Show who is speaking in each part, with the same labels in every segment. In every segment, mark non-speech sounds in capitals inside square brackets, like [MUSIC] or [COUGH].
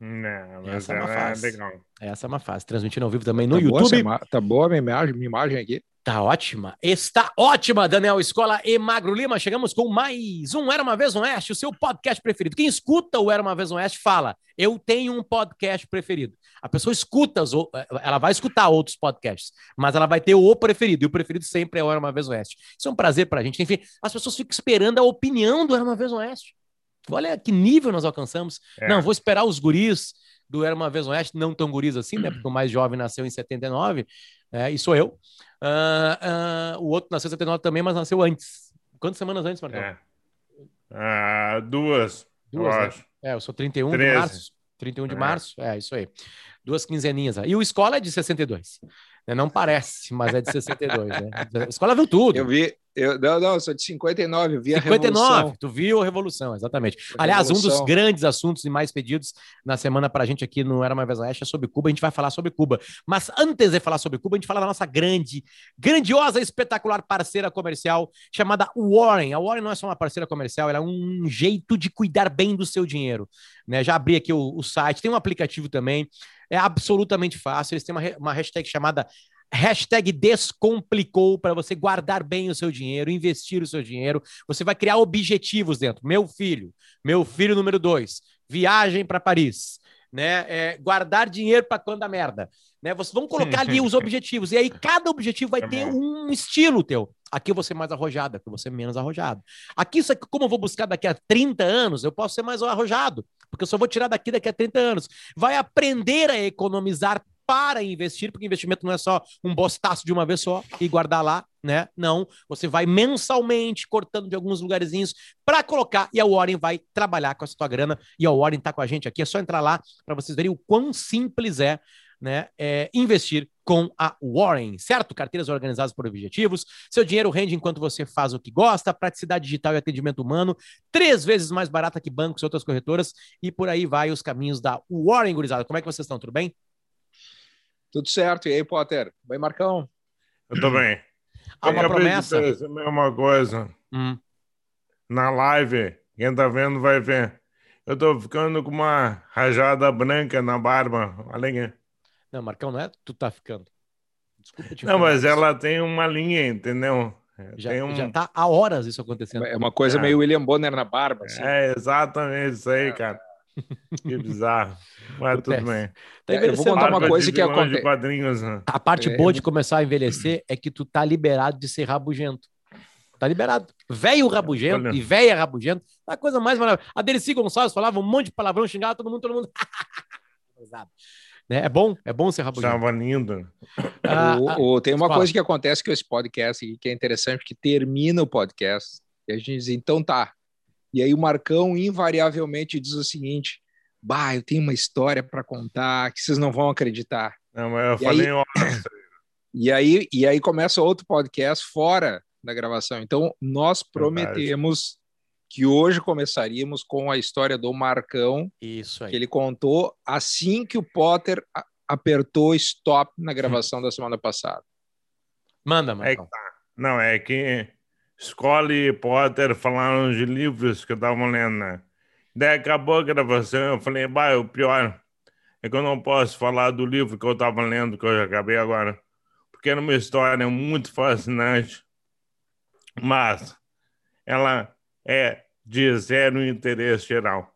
Speaker 1: Não, mas
Speaker 2: Essa é uma
Speaker 1: é
Speaker 2: fase.
Speaker 1: legal.
Speaker 2: Essa é uma fase. Transmitindo ao vivo também no
Speaker 3: tá
Speaker 2: YouTube.
Speaker 3: ima- tá boa a minha imagem, minha imagem aqui.
Speaker 2: Tá ótima. Está ótima, Daniel Escola e Magro Lima. Chegamos com mais um Era Uma Vez no Oeste, o seu podcast preferido. Quem escuta o Era Uma Vez no Oeste fala, eu tenho um podcast preferido. A pessoa escuta, ou- ela vai escutar outros podcasts, mas ela vai ter o preferido, e o preferido sempre é o Era Uma Vez no Oeste. Isso é um prazer pra gente. Enfim, as pessoas ficam esperando a opinião do Era Uma Vez no Oeste. Olha que nível nós alcançamos.
Speaker 1: É.
Speaker 2: Não, vou esperar os guris do Era Uma Vez no Oeste, não tão guris assim, né? Porque o mais jovem nasceu em 79, é, e sou eu. Ah, ah, o outro nasceu em 79 também, mas nasceu antes. Quantas semanas antes, Marcão?
Speaker 1: É. Ah, duas,
Speaker 2: Duas,
Speaker 1: eu
Speaker 2: né?
Speaker 1: acho.
Speaker 2: É, eu sou 31 de
Speaker 1: Treze.
Speaker 2: março. 31 de
Speaker 1: É.
Speaker 2: março, é isso aí. Duas quinzeninhas. E o Escola é de 62. né? Não parece, mas é de 62, né? A [LAUGHS] escola viu tudo.
Speaker 3: Eu vi, eu, não, não, eu sou de 59, eu vi a
Speaker 2: 59,
Speaker 3: Revolução.
Speaker 2: tu viu a Revolução, exatamente.
Speaker 3: A
Speaker 2: Aliás, um dos
Speaker 3: Revolução.
Speaker 2: grandes assuntos e mais pedidos na semana pra gente aqui no Era Uma Vez Oeste é sobre Cuba, a gente vai falar sobre Cuba. Mas antes de falar sobre Cuba, a gente fala da nossa grande, grandiosa, espetacular parceira comercial chamada Warren. A Warren não é só uma parceira comercial, ela é um jeito de cuidar bem do seu dinheiro. Né? Já abri aqui o, o site, tem um aplicativo também, é absolutamente fácil, eles têm uma, uma hashtag chamada Hashtag descomplicou para você guardar bem o seu dinheiro, investir o seu dinheiro. Você vai criar objetivos dentro. Meu filho, meu filho número dois, viagem para Paris, né? É, guardar dinheiro para quando a merda, né? Vocês vão colocar ali os objetivos e aí cada objetivo vai ter um estilo teu. Aqui eu vou ser mais arrojado, aqui eu vou ser menos arrojado. Aqui, isso aqui, como eu vou buscar daqui a 30 anos, eu posso ser mais arrojado, porque eu só vou tirar daqui daqui a 30 anos. Vai aprender a economizar para investir, porque investimento não é só um bostaço de uma vez só e guardar lá, né? Não, você vai mensalmente cortando de alguns lugarzinhos para colocar e a Warren vai trabalhar com essa tua grana e a Warren tá com a gente aqui, é só entrar lá para vocês verem o quão simples é, né, é, investir com a Warren, certo? Carteiras organizadas por objetivos, seu dinheiro rende enquanto você faz o que gosta, praticidade digital e atendimento humano, três vezes mais barata que bancos e outras corretoras e por aí vai os caminhos da Warren, gurizada. Como é que vocês estão? Tudo bem?
Speaker 3: Tudo certo. E aí, Potter? Vai, Marcão?
Speaker 1: Eu tô bem.
Speaker 2: Há uma
Speaker 1: Eu acabei de
Speaker 2: promessa?
Speaker 1: perceber uma coisa.
Speaker 2: Hum.
Speaker 1: Na live, quem tá vendo vai ver. Eu tô ficando com uma rajada branca na barba. Olha aqui.
Speaker 2: Não, Marcão, não é tu tá ficando. Desculpa te
Speaker 1: Não, mas
Speaker 2: isso.
Speaker 1: ela tem uma linha, entendeu?
Speaker 2: já,
Speaker 1: tem um...
Speaker 2: já tá há horas isso acontecendo.
Speaker 3: É uma coisa
Speaker 1: É.
Speaker 3: meio William Bonner na barba. Assim.
Speaker 1: É exatamente isso aí, cara. Que bizarro. Mas tudo bem.
Speaker 2: Tá
Speaker 3: É, eu vou contar uma coisa que acontece.
Speaker 1: quadrinhos, né?
Speaker 2: A parte
Speaker 3: É,
Speaker 2: boa de começar a envelhecer é que tu tá liberado de ser rabugento. Tá liberado. Velho rabugento
Speaker 1: Olha.
Speaker 2: e velha rabugento. A coisa mais maravilhosa. A Dercy Gonçalves falava um monte de palavrão, xingava todo mundo, todo mundo. [LAUGHS] Né? É bom, é bom ser rabugento.
Speaker 1: Estava lindo.
Speaker 2: Ah,
Speaker 3: O-
Speaker 2: ah,
Speaker 3: o- tem uma
Speaker 2: fala.
Speaker 3: coisa que acontece com esse podcast aqui, que é interessante, porque termina o podcast e a gente diz, então tá. E aí o Marcão invariavelmente diz o seguinte: Bah, eu tenho uma história para contar que vocês não vão acreditar.
Speaker 1: Não, mas eu
Speaker 3: E
Speaker 1: falei
Speaker 3: aí-
Speaker 1: em horas.
Speaker 3: E aí, e aí começa outro podcast fora da gravação. Então, nós prometemos que hoje começaríamos com a história do Marcão,
Speaker 2: Isso aí.
Speaker 3: que ele contou assim que o Potter apertou stop na [LAUGHS] gravação da semana passada.
Speaker 2: Manda,
Speaker 1: É que
Speaker 2: Marcão.
Speaker 1: tá. Não, é que Scully e Potter falaram de livros que eu tava lendo? Daí acabou a gravação, eu falei, bah, o pior é que eu não posso falar do livro que eu tava lendo, que eu já acabei agora. Porque era uma história muito fascinante, mas ela é de zero interesse geral.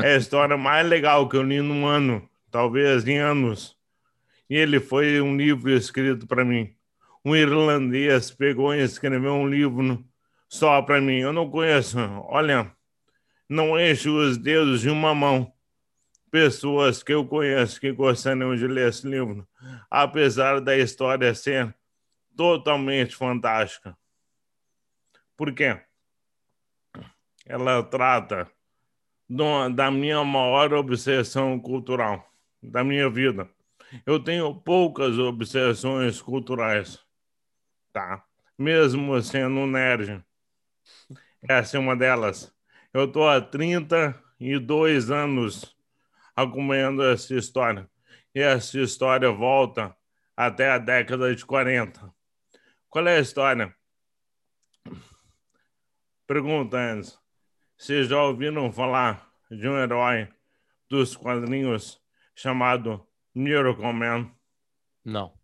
Speaker 1: É a história mais legal que eu li num ano, talvez em anos. E ele foi um livro escrito para mim um irlandês pegou e escreveu um livro só para mim. Eu não conheço. Olha, não encho os dedos de uma mão. Pessoas que eu conheço que gostariam de ler esse livro, apesar da história ser totalmente fantástica. Por quê? Ela trata do- da minha maior obsessão cultural da minha vida. Eu tenho poucas obsessões culturais tá? Mesmo sendo um nerd. Essa é uma delas. Eu estou há 32 anos acompanhando essa história. E essa história volta até a década de 40. Qual é a história? Pergunta antes. Vocês já ouviram falar de um herói dos quadrinhos chamado Miracle Man?
Speaker 2: Não.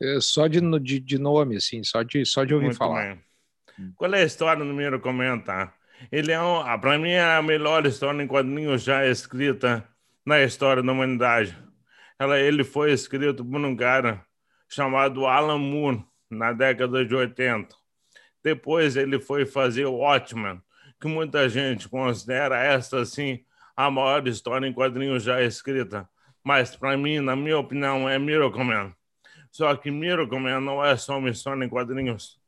Speaker 3: É só de, de, de nome, assim, só de, só de ouvir
Speaker 1: Muito
Speaker 3: falar.
Speaker 1: bem. Qual é a história do Miracle Man, tá? Ele é, um, ah, para mim, é a melhor história em quadrinhos já escrita na história da humanidade. Ela, ele foi escrito por um cara chamado Alan Moore na década de 80. Depois ele foi fazer Watchmen, que muita gente considera esta, assim, a maior história em quadrinhos já escrita. Mas, para mim, na minha opinião, é Miracle Man. Só que Miracle Man não é só uma história em quadrinhos.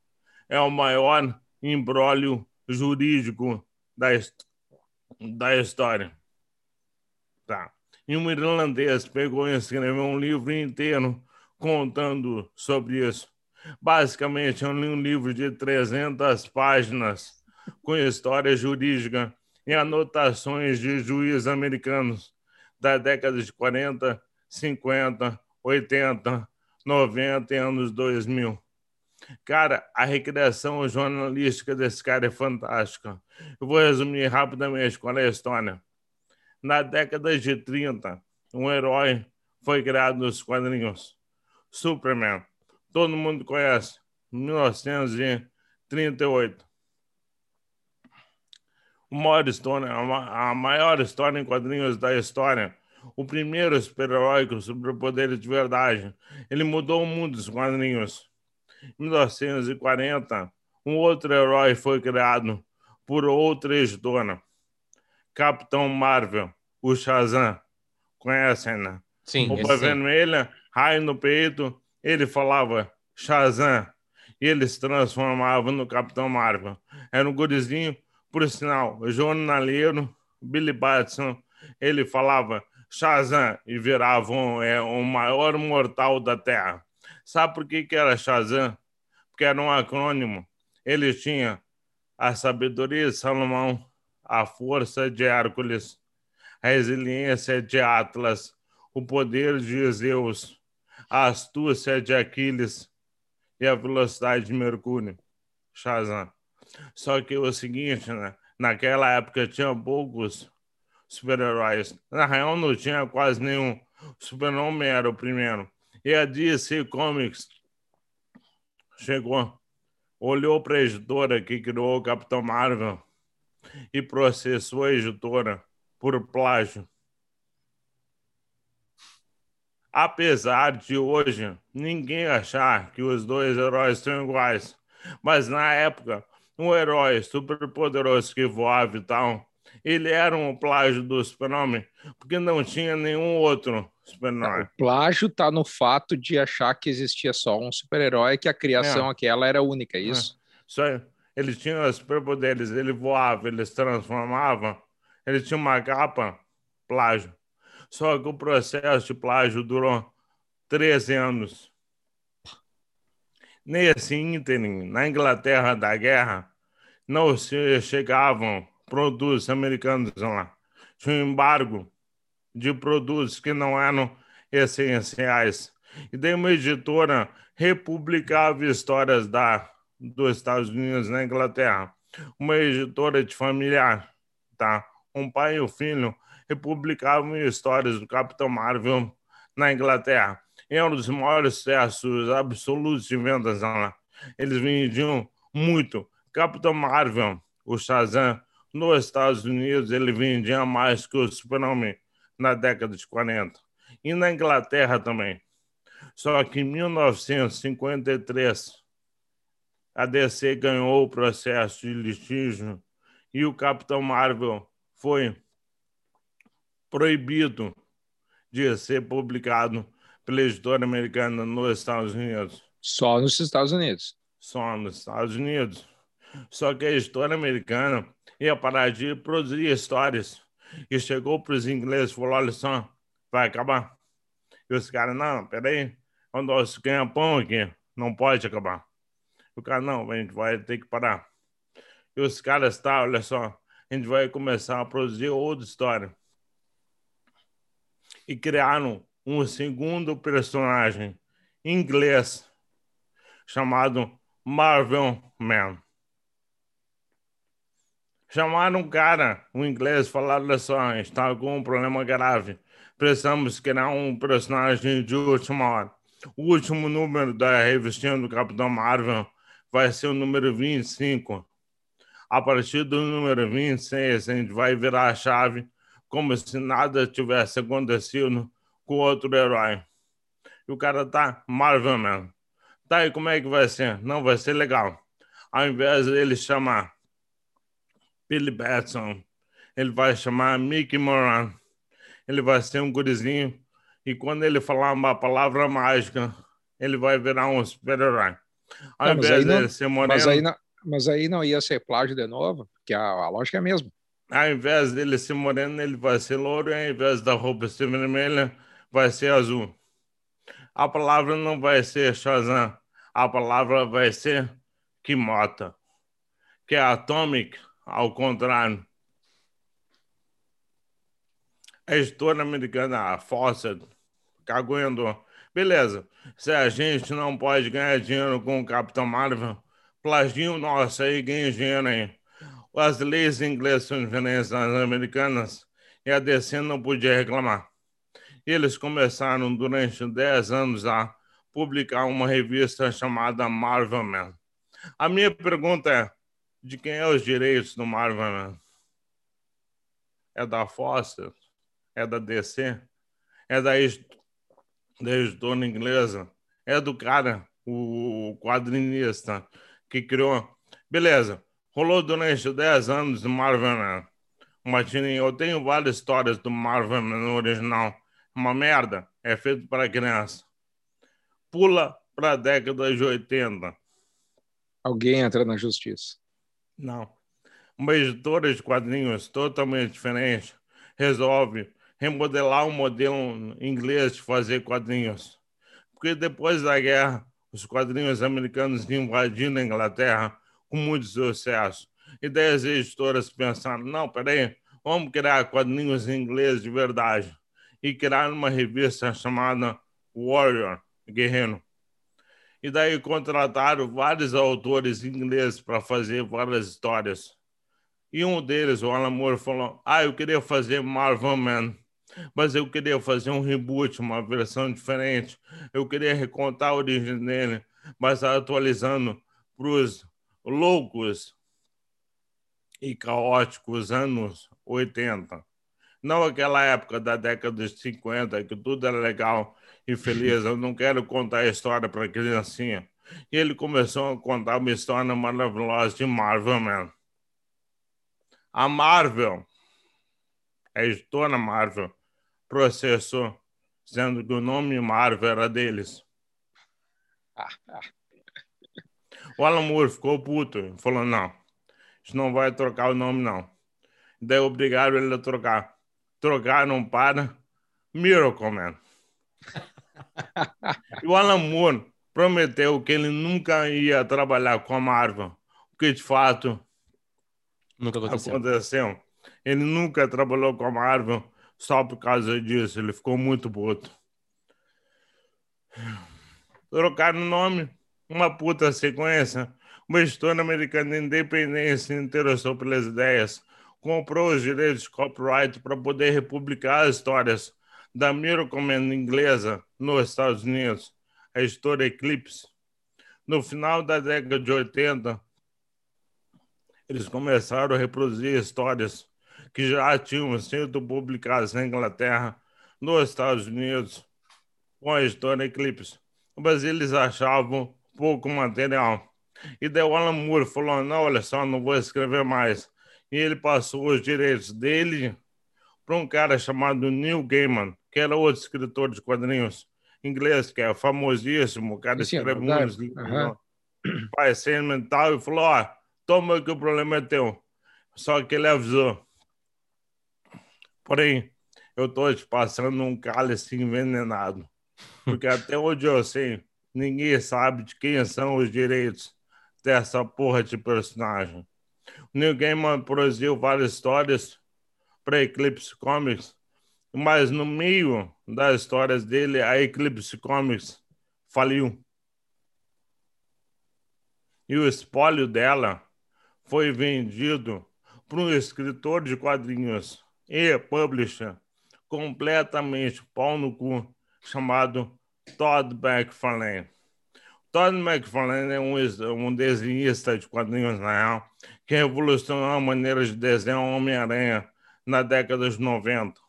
Speaker 1: É o maior embrólio jurídico da, da história. Tá. E um irlandês pegou e escreveu um livro inteiro contando sobre isso. Basicamente, eu li um livro de 300 páginas com história jurídica e anotações de juízes americanos da década de 40, 50, 80, 90 e anos 2000. Cara, a recriação jornalística desse cara é fantástica. Eu vou resumir rapidamente qual é a história. Na década de 30, um herói foi criado nos quadrinhos. Superman. Todo mundo conhece. 1938. A maior história, a maior história em quadrinhos da história. O primeiro super-herói com superpoderes de verdade. Ele mudou o mundo dos quadrinhos. Em 1940, um outro herói foi criado por outra editora. Capitão Marvel, o Shazam. Conhecem, né?
Speaker 2: Sim,
Speaker 1: roupa vermelha, raio no peito, ele falava Shazam e ele se transformava no Capitão Marvel. Era um gurizinho, por sinal, jornaleiro, Billy Batson, ele falava Shazam e virava um, é, o maior mortal da Terra. Sabe por que, que era Shazam? Porque era um acrônimo. Ele tinha a sabedoria de Salomão, a força de Hércules, a resiliência de Atlas, o poder de Zeus, a astúcia de Aquiles e a velocidade de Mercúrio. Shazam. Só que o seguinte, né? Naquela época tinha poucos super-heróis. Na real, não tinha quase nenhum. Super-Homem era o primeiro. E a DC Comics chegou, olhou para a editora que criou o Capitão Marvel e processou a editora por plágio. Apesar de hoje ninguém achar que os dois heróis são iguais, mas na época, um herói super poderoso que voava e tal, ele era um plágio do Super-Homem, porque não tinha nenhum outro Super-Herói.
Speaker 3: O plágio tá no fato de achar que existia só um super-herói, que a criação
Speaker 1: É.
Speaker 3: aquela era única, é isso?
Speaker 1: Só ele tinha os superpoderes, ele voava, ele se transformava, ele tinha uma capa, plágio. Só que o processo de plágio durou 13 anos. Nesse ínterim, na Inglaterra da guerra, não se chegavam produtos americanos lá. Tinha um embargo de produtos que não eram essenciais. E daí uma editora republicava histórias da, dos Estados Unidos na Inglaterra. Uma editora de familiar, tá? Um pai e o filho republicavam histórias do Capitão Marvel na Inglaterra. E era um dos maiores sucessos absolutos de vendas lá. Eles vendiam muito. Capitão Marvel, o Shazam, nos Estados Unidos, ele vendia mais que o Super-Homem na década de 40. E na Inglaterra também. Só que em 1953, a DC ganhou o processo de litígio e o Capitão Marvel foi proibido de ser publicado pela editora americana nos Estados Unidos.
Speaker 3: Só nos Estados Unidos.
Speaker 1: Só nos Estados Unidos. Só que a editora americana ia parar de produzir histórias e chegou para os ingleses e falou: olha só, vai acabar. E os caras, não, peraí, o nosso ganha-pão aqui, não pode acabar. O cara, não, a gente vai ter que parar. E os caras, tá, olha só, a gente vai começar a produzir outra história. E criaram um segundo personagem inglês chamado Marvel Man. Chamaram um cara, um inglês, falaram: só, está com um problema grave. Precisamos criar um personagem de última hora. O último número da revistinha do Capitão Marvel vai ser o número 25. A partir do número 26, a gente vai virar a chave como se nada tivesse acontecido com outro herói. E o cara tá Marvel Man. Tá, e como é que vai ser? Não, vai ser legal. Ao invés dele chamar Billy Batson, ele vai chamar Mickey Moran. Ele vai ser um gurizinho e quando ele falar uma palavra mágica, ele vai virar um super-herói.
Speaker 3: Ao não, invés dele ser moreno... Mas aí, não, mas aí não ia ser plágio de novo, porque a, a lógica é a mesma.
Speaker 1: Ao invés dele ser moreno, ele vai ser louro, e ao invés da roupa ser vermelha, vai ser azul. A palavra não vai ser Shazam, a palavra vai ser Kimota, que é Atomic, ao contrário. A editora americana, a Fawcett, caguendo. Beleza, se a gente não pode ganhar dinheiro com o Capitão Marvel, plaginho nosso aí, ganha dinheiro aí. As leis inglesas são diferentes das americanas e a DC não podia reclamar. Eles começaram durante 10 anos a publicar uma revista chamada Marvel Man. A minha pergunta é: de quem é os direitos do Marvel Man? É da Foster? É da DC? É da, editora inglesa? É do cara, o quadrinista que criou? Beleza, rolou durante 10 anos do Marvel Man. Martini, eu tenho várias histórias do Marvel Man original. Uma merda, é feito para criança pula para a década de 80.
Speaker 3: Alguém entra na justiça.
Speaker 1: Não. Uma editora de quadrinhos totalmente diferente resolve remodelar o modelo inglês de fazer quadrinhos. Porque depois da guerra, os quadrinhos americanos invadiram a Inglaterra com muito sucesso. E daí as editoras pensaram: não, peraí, vamos criar quadrinhos em inglês de verdade. E criaram uma revista chamada Warrior, Guerreiro. E daí contrataram vários autores ingleses para fazer várias histórias. E um deles, o Alan Moore, falou: Ah, eu queria fazer Marvel Man, mas eu queria fazer um reboot, uma versão diferente. Eu queria recontar a origem dele, mas atualizando para os loucos e caóticos anos 80. Não aquela época da década de 50, que tudo era legal e feliz. Eu não quero contar a história para criancinha. E ele começou a contar uma história maravilhosa de Marvel Man. A Marvel, a editora Marvel, processou, dizendo que o nome Marvel era deles. O Alan Moore ficou puto, falou: não, isso não vai trocar o nome, não. Daí obrigaram ele a trocar. Trocaram para Miracle Man. E [LAUGHS] o Alan Moore prometeu que ele nunca ia trabalhar com a Marvel, o que de fato
Speaker 2: nunca aconteceu.
Speaker 1: aconteceu. Ele nunca trabalhou com a Marvel só por causa disso, ele ficou muito puto. Trocaram o nome, uma puta sequência. Uma editora americana independente se interessou pelas ideias, comprou os direitos de copyright para poder republicar as histórias da Man inglesa nos Estados Unidos, a editora Eclipse. No final da década de 80, eles começaram a reproduzir histórias que já tinham sido publicadas na Inglaterra, nos Estados Unidos, com a editora Eclipse. Mas eles achavam pouco material. E daí o Alan Moore falou: não, olha só, não vou escrever mais. E ele passou os direitos dele para um cara chamado Neil Gaiman, que era outro escritor de quadrinhos inglês, que é famosíssimo, o cara Sim, escreve muitos livros, uhum. pai sentimental, e falou, ó, toma que o problema é teu. Só que ele avisou. Porém, eu estou te passando um cálice envenenado. Porque até onde eu sei, ninguém sabe de quem são os direitos dessa porra de personagem. Gaiman produziu várias histórias para Eclipse Comics mas no meio das histórias dele, a Eclipse Comics faliu. E o espólio dela foi vendido para um escritor de quadrinhos e publisher completamente pau no cu chamado Todd McFarlane. Todd McFarlane é um, um desenhista de quadrinhos na real que revolucionou a maneira de desenhar Homem-Aranha na década de 90.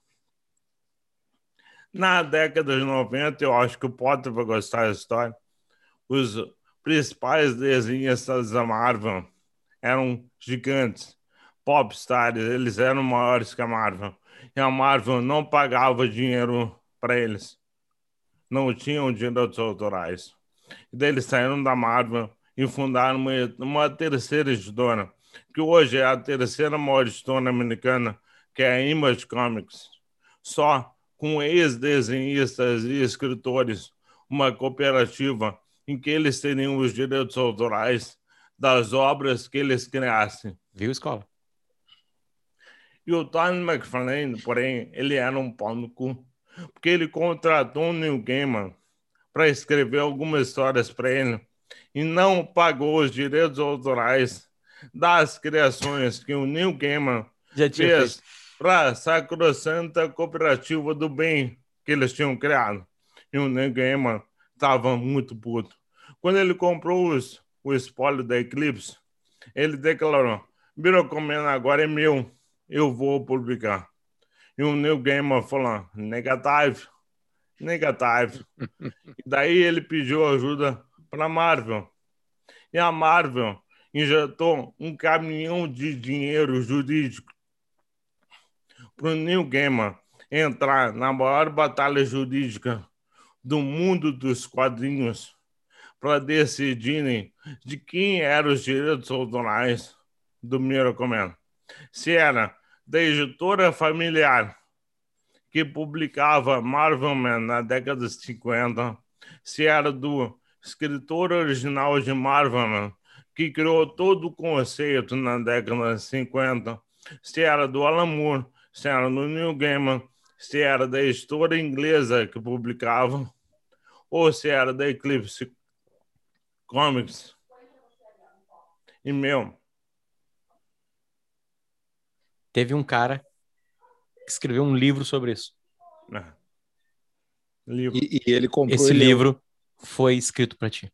Speaker 1: Na década de 90, eu acho que o Potter vai gostar da história. Os principais desenhistas da Marvel eram gigantes, popstars, eles eram maiores que a Marvel. E a Marvel não pagava dinheiro para eles. Não tinham direitos autorais. E daí eles saíram da Marvel e fundaram uma, uma terceira editora, que hoje é a terceira maior editora americana, que é a Image Comics. Só com ex-desenhistas e escritores, uma cooperativa em que eles teriam os direitos autorais das obras que eles criassem.
Speaker 2: Viu, escola?
Speaker 1: E o Tony McFarlane, porém, ele era um pau no cu, porque ele contratou um Neil Gaiman para escrever algumas histórias para ele e não pagou os direitos autorais das criações que o Neil Gaiman fez para a Sacrosanta Cooperativa do Bem que eles tinham criado. E o Neil Gaiman estava muito puto. Quando ele comprou os, o espólio da Eclipse, ele declarou: Birocomendo agora é meu, eu vou publicar. E o Neil Gaiman falou: negativo, negativo. [LAUGHS] e daí ele pediu ajuda para a Marvel. E a Marvel injetou um caminhão de dinheiro jurídico para o Neil Gaiman entrar na maior batalha jurídica do mundo dos quadrinhos para decidirem de quem eram os direitos autorais do Miracle Man. Se era da editora familiar que publicava Marvel Man na década de 50, se era do escritor original de Marvel Man, que criou todo o conceito na década de 50, se era do Alan Moore, se era do Neil Gaiman, se era da editora inglesa que publicava, ou se era da Eclipse Comics. E, meu...
Speaker 2: Teve um cara que escreveu um livro sobre isso.
Speaker 1: É. Livro.
Speaker 3: E, e ele comprou.
Speaker 2: Esse
Speaker 3: ele-
Speaker 2: livro foi escrito para ti.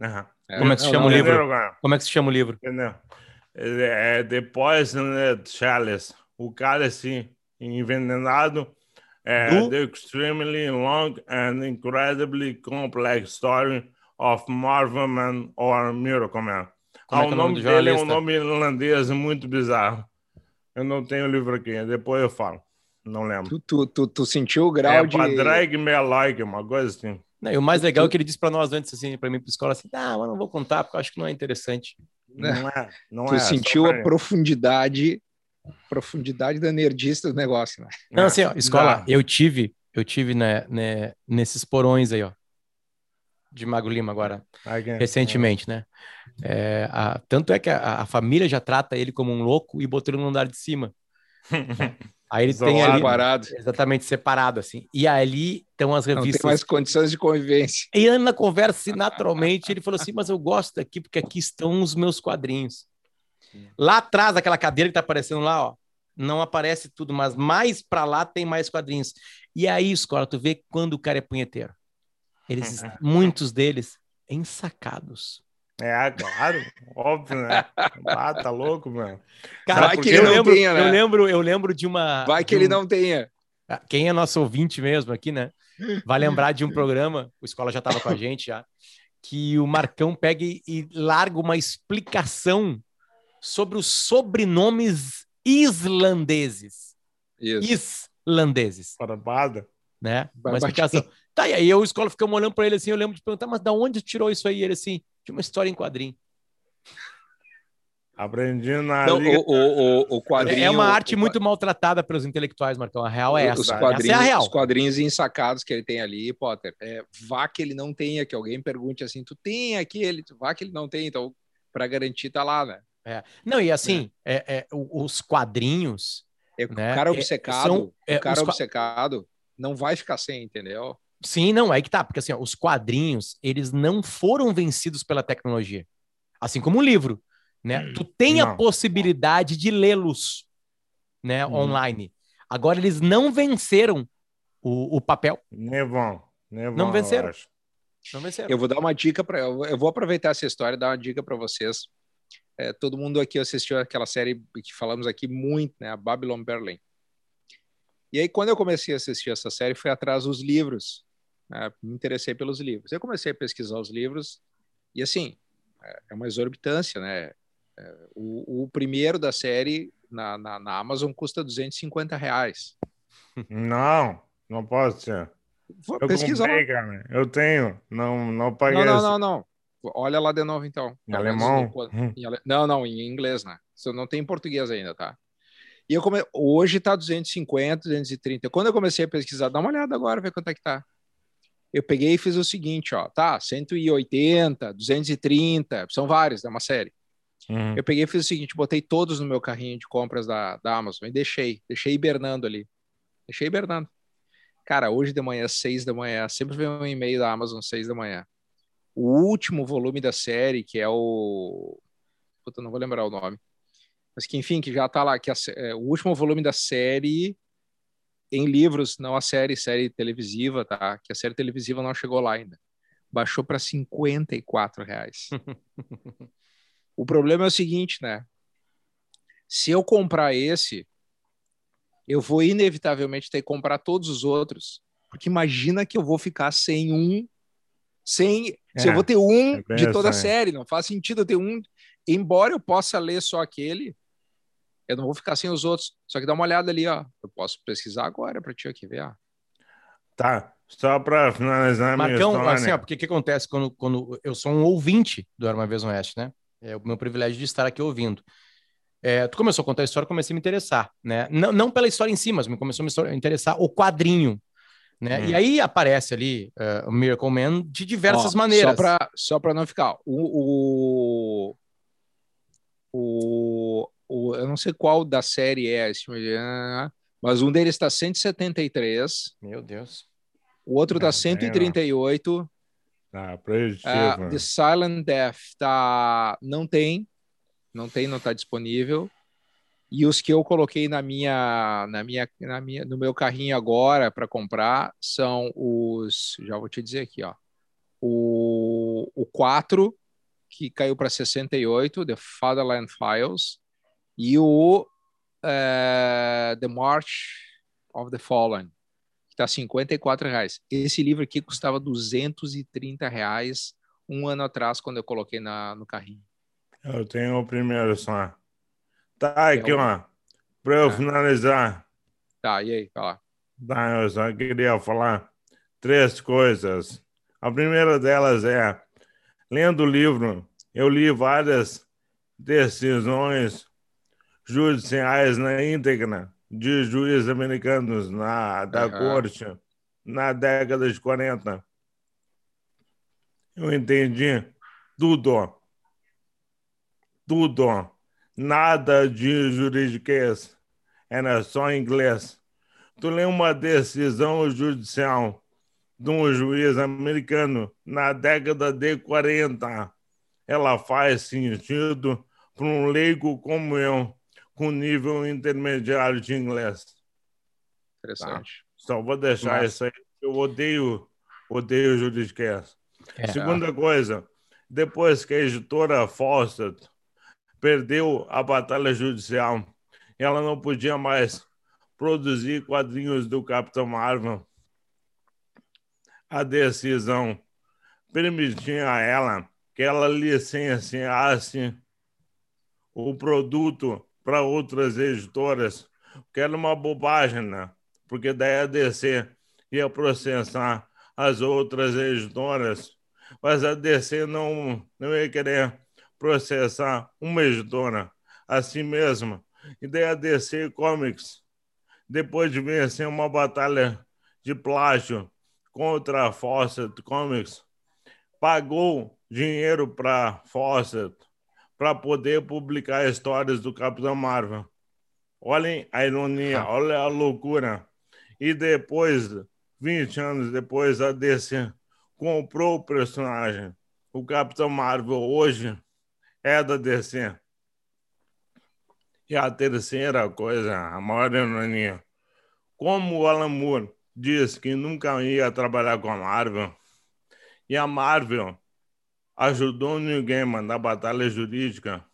Speaker 1: Aham.
Speaker 3: É,
Speaker 2: Como é que se chama
Speaker 3: não,
Speaker 2: o livro? Como é que se chama o livro?
Speaker 1: Entendeu? É, é The Poisoned Chalice. O cálice envenenado é
Speaker 2: Do?
Speaker 1: The Extremely Long and Incredibly Complex Story of Marvel Man or Miracle Man.
Speaker 2: Como
Speaker 1: Ah,
Speaker 2: é
Speaker 1: o
Speaker 2: é o nome
Speaker 1: nome dele é um nome irlandês muito bizarro. Eu não tenho o livro aqui, depois eu falo. Não lembro.
Speaker 3: Tu, tu, tu, tu sentiu o grau
Speaker 1: É
Speaker 3: de.
Speaker 1: Drag Me Like, uma coisa assim.
Speaker 2: Não, e o mais legal é que ele disse para nós antes, assim, para mim, para escola, assim, ah, mas não vou contar, porque eu acho que não é interessante.
Speaker 1: Não é, não
Speaker 3: Tu
Speaker 1: é.
Speaker 3: sentiu
Speaker 1: só
Speaker 3: a profundidade, profundidade da nerdista do negócio, né?
Speaker 2: Não, assim, ó, escola, eu tive, eu tive né, né, nesses porões aí, ó, de Mago Lima agora, recentemente, né? É, a- tanto é que a, a família já trata ele como um louco e botou ele no andar de cima. [LAUGHS] Aí ele tem
Speaker 1: Isolado.
Speaker 2: ali,
Speaker 3: Parado.
Speaker 2: exatamente separado, assim. E ali estão as
Speaker 3: Não tem
Speaker 2: revistas.
Speaker 3: mais condições de convivência.
Speaker 2: E na conversa, assim, naturalmente, ele falou assim: Mas eu gosto daqui porque aqui estão os meus quadrinhos. Lá atrás, aquela cadeira que tá aparecendo lá, ó, não aparece tudo, mas mais pra lá tem mais quadrinhos. E aí, escola, tu vê quando o cara é punheteiro. Eles, [LAUGHS] muitos deles, ensacados.
Speaker 1: É, claro, óbvio, né? Ah, tá louco, mano.
Speaker 2: Cara,
Speaker 3: Vai que
Speaker 2: eu
Speaker 3: ele não
Speaker 2: lembro,
Speaker 3: tenha, né?
Speaker 2: eu lembro, eu lembro de uma.
Speaker 3: Vai que
Speaker 2: de
Speaker 3: ele
Speaker 2: um-
Speaker 3: não tenha.
Speaker 2: Ah, Quem é nosso ouvinte mesmo aqui, né? Vai lembrar de um programa, o Escola já estava com a gente já, que o Marcão pega e, e larga uma explicação sobre os sobrenomes islandeses.
Speaker 3: Isso.
Speaker 2: Islandeses,
Speaker 1: Parabada.
Speaker 2: né? Uma explicação. Tá, e aí eu, o Escola ficamos olhando para ele assim, eu lembro de perguntar, mas da onde tirou isso aí? Ele assim, de uma história em quadrinho.
Speaker 1: Aprendi na
Speaker 3: Não,
Speaker 1: Liga.
Speaker 3: o, o, o, quadrinho.
Speaker 2: é uma arte
Speaker 3: o-
Speaker 2: muito maltratada pelos intelectuais, Marcão. A real é essa.
Speaker 3: Os
Speaker 2: Essa
Speaker 3: quadrinhos,
Speaker 2: é a real.
Speaker 3: os quadrinhos ensacados que ele tem ali, Potter. É, vá que ele não tenha, que alguém pergunte assim: tu tem aquele, vá que ele não tem, então, para garantir, tá lá, né?
Speaker 2: Não, e assim, é, é, o- os quadrinhos,
Speaker 3: É,
Speaker 2: Né?
Speaker 3: O cara
Speaker 2: É,
Speaker 3: obcecado,
Speaker 2: são- é,
Speaker 3: o cara obcecado não vai ficar sem, entendeu?
Speaker 2: Sim, não, aí que tá, porque assim, ó, os quadrinhos, eles não foram vencidos pela tecnologia. Assim como o livro. né? Tu tem a
Speaker 1: Não.
Speaker 2: possibilidade de lê-los, né,
Speaker 1: Uhum.
Speaker 2: online. Agora eles não venceram o, o papel,
Speaker 1: Nem vão. Nem vão,
Speaker 2: Não venceram. não venceram.
Speaker 3: Eu vou dar uma dica para. Eu vou aproveitar essa história e dar uma dica para vocês. É, todo mundo aqui assistiu aquela série que falamos aqui muito, né? A Babylon Berlin. E aí, quando eu comecei a assistir essa série, fui atrás dos livros. né? Me interessei pelos livros. Eu comecei a pesquisar os livros e, assim, é é uma exorbitância, né? É, O, o primeiro da série na, na, na Amazon custa 250 reais.
Speaker 1: Não, não pode ser.
Speaker 3: Vou
Speaker 1: Eu
Speaker 3: pesquisar.
Speaker 1: comprei, cara. Eu tenho. Não, não paguei.
Speaker 3: Não, não, não, não. Olha lá de novo, então.
Speaker 1: Em
Speaker 3: menos
Speaker 1: alemão? Hum.
Speaker 3: Não, não, em inglês, né? Isso não tem em português ainda, tá? E eu come... hoje tá 250, 230. Quando eu comecei a pesquisar, dá uma olhada agora, ver quanto é que tá. Eu peguei e fiz o seguinte, ó, tá, 180, 230, são vários, é uma série.
Speaker 1: Uhum.
Speaker 3: Eu peguei e fiz o seguinte, botei todos no meu carrinho de compras da, da Amazon e deixei, deixei hibernando ali. Deixei hibernando. Cara, hoje de manhã, seis da manhã, sempre vem um e-mail da Amazon seis da manhã. O último volume da série, que é o. Puta, não vou lembrar o nome. Mas que, enfim, que já tá lá, que a é, o último volume da série em livros, não a série, série televisiva, tá? Que a série televisiva não chegou lá ainda. Baixou para 54 reais. [LAUGHS] o problema é o seguinte, né? Se eu comprar esse, eu vou inevitavelmente ter que comprar todos os outros. Porque imagina que eu vou ficar sem um. Sem. se eu
Speaker 1: É,
Speaker 3: vou ter um
Speaker 1: é
Speaker 3: de toda a
Speaker 1: assim.
Speaker 3: série, não faz sentido eu ter um. Embora eu possa ler só aquele, eu não vou ficar sem os outros. Só que dá uma olhada ali, ó. Eu posso pesquisar agora para ti aqui ver. ó.
Speaker 1: Tá. Só para finalizar minha
Speaker 2: Marcão,
Speaker 1: história.
Speaker 2: assim, ó, porque o que acontece quando, quando eu sou um ouvinte do Era Uma Vez no Oeste, né? É o meu privilégio de estar aqui ouvindo. É, tu começou a contar a história, eu comecei a me interessar, né? Não, não pela história em si, mas me começou a me interessar o quadrinho, né?
Speaker 1: Hum.
Speaker 2: E aí aparece ali é, o Miracle Man de diversas
Speaker 3: Ó,
Speaker 2: maneiras.
Speaker 3: Só para não ficar. O, o, o, o- Eu não sei qual da série é esse, mas um deles está 173,
Speaker 2: Meu Deus.
Speaker 3: o outro está
Speaker 1: É,
Speaker 3: 138.
Speaker 1: Tá, preditivo.
Speaker 3: Ah, The Silent Death tá, não tem, não tem, não está disponível. E os que eu coloquei na minha, na minha, na minha, no meu carrinho agora para comprar são os, já vou te dizer aqui, ó, o, o 4 que caiu para 68, The Fatherland Files, e o eh, The March of the Fallen, que está 54 reais. Esse livro aqui custava 230 reais um ano atrás, quando eu coloquei na, no carrinho.
Speaker 1: Eu tenho o primeiro só. Tá, aqui,
Speaker 3: É
Speaker 1: ó. Para eu
Speaker 3: Ah.
Speaker 1: finalizar,
Speaker 3: Tá, e aí, lá.
Speaker 1: tá, eu só queria falar três coisas. A primeira delas é, lendo o livro, eu li várias decisões judiciais na íntegra de juízes americanos na, da corte na década de 40. Eu entendi tudo. Tudo. Nada de juridiquês. Era só inglês. Tu lê uma decisão judicial de um juiz americano na década de 40. Ela faz sentido para um leigo como eu, com nível intermediário de inglês.
Speaker 3: Interessante.
Speaker 1: Só vou deixar isso aí. Eu odeio, odeio juridiquês.
Speaker 2: É.
Speaker 1: Segunda coisa, depois que a editora Fawcett perdeu a batalha judicial, ela não podia mais produzir quadrinhos do Capitão Marvel. A decisão permitia a ela que ela licenciasse o produto para outras editoras, que era uma bobagem, né? Porque daí a DC ia processar as outras editoras, mas a DC não, não ia querer processar uma editora a si mesma. E daí a DC Comics, depois de vencer uma batalha de plágio contra a Fawcett Comics, pagou dinheiro para Fawcett para poder publicar histórias do Capitão Marvel. Olhem a ironia, [LAUGHS] olha a loucura. E depois, 20 anos depois, a DC comprou o personagem. O Capitão Marvel hoje é da DC. E a terceira coisa, a maior ironia, como o Alan Moore disse que nunca ia trabalhar com a Marvel, e a Marvel ajudou ninguém na batalha jurídica.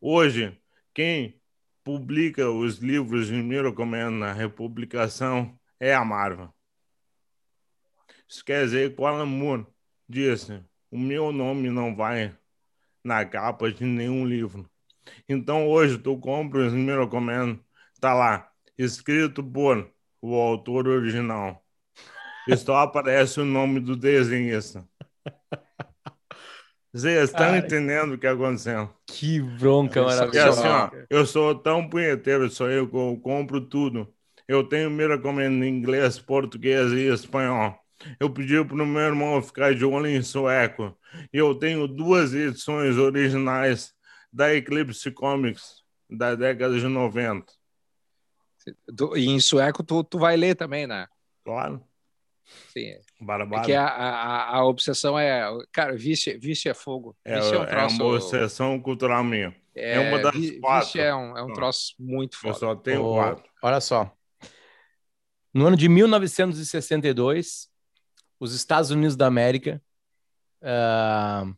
Speaker 1: Hoje, quem publica os livros de Miracle na republicação é a Marvel. Isso quer dizer que o Alan Moore disse: o meu nome não vai na capa de nenhum livro. Então hoje tu compra os Miracle Man, tá lá, escrito por o autor original. E só [LAUGHS] aparece o nome do desenhista. Vocês estão entendendo o que aconteceu?
Speaker 2: Que bronca maravilhosa.
Speaker 1: Assim, ó, eu sou tão punheteiro, sou eu que eu compro tudo. Eu tenho Miracle Man em inglês, português e espanhol. Eu pedi para o meu irmão ficar de olho em sueco. E eu tenho duas edições originais da Eclipse Comics da década de 90.
Speaker 3: E em sueco tu, tu vai ler também, né?
Speaker 1: Claro.
Speaker 3: Sim. Barbara. É que a, a, a, obsessão é. Cara, vício, vício é fogo.
Speaker 1: É,
Speaker 3: vício
Speaker 1: é, um troço, é uma obsessão cultural minha. É, é uma das
Speaker 3: vício
Speaker 1: quatro.
Speaker 3: Vício é um, é um troço muito forte.
Speaker 1: Eu só tenho oh, quatro.
Speaker 2: Olha só. No ano de 1962, os Estados Unidos da América, uh,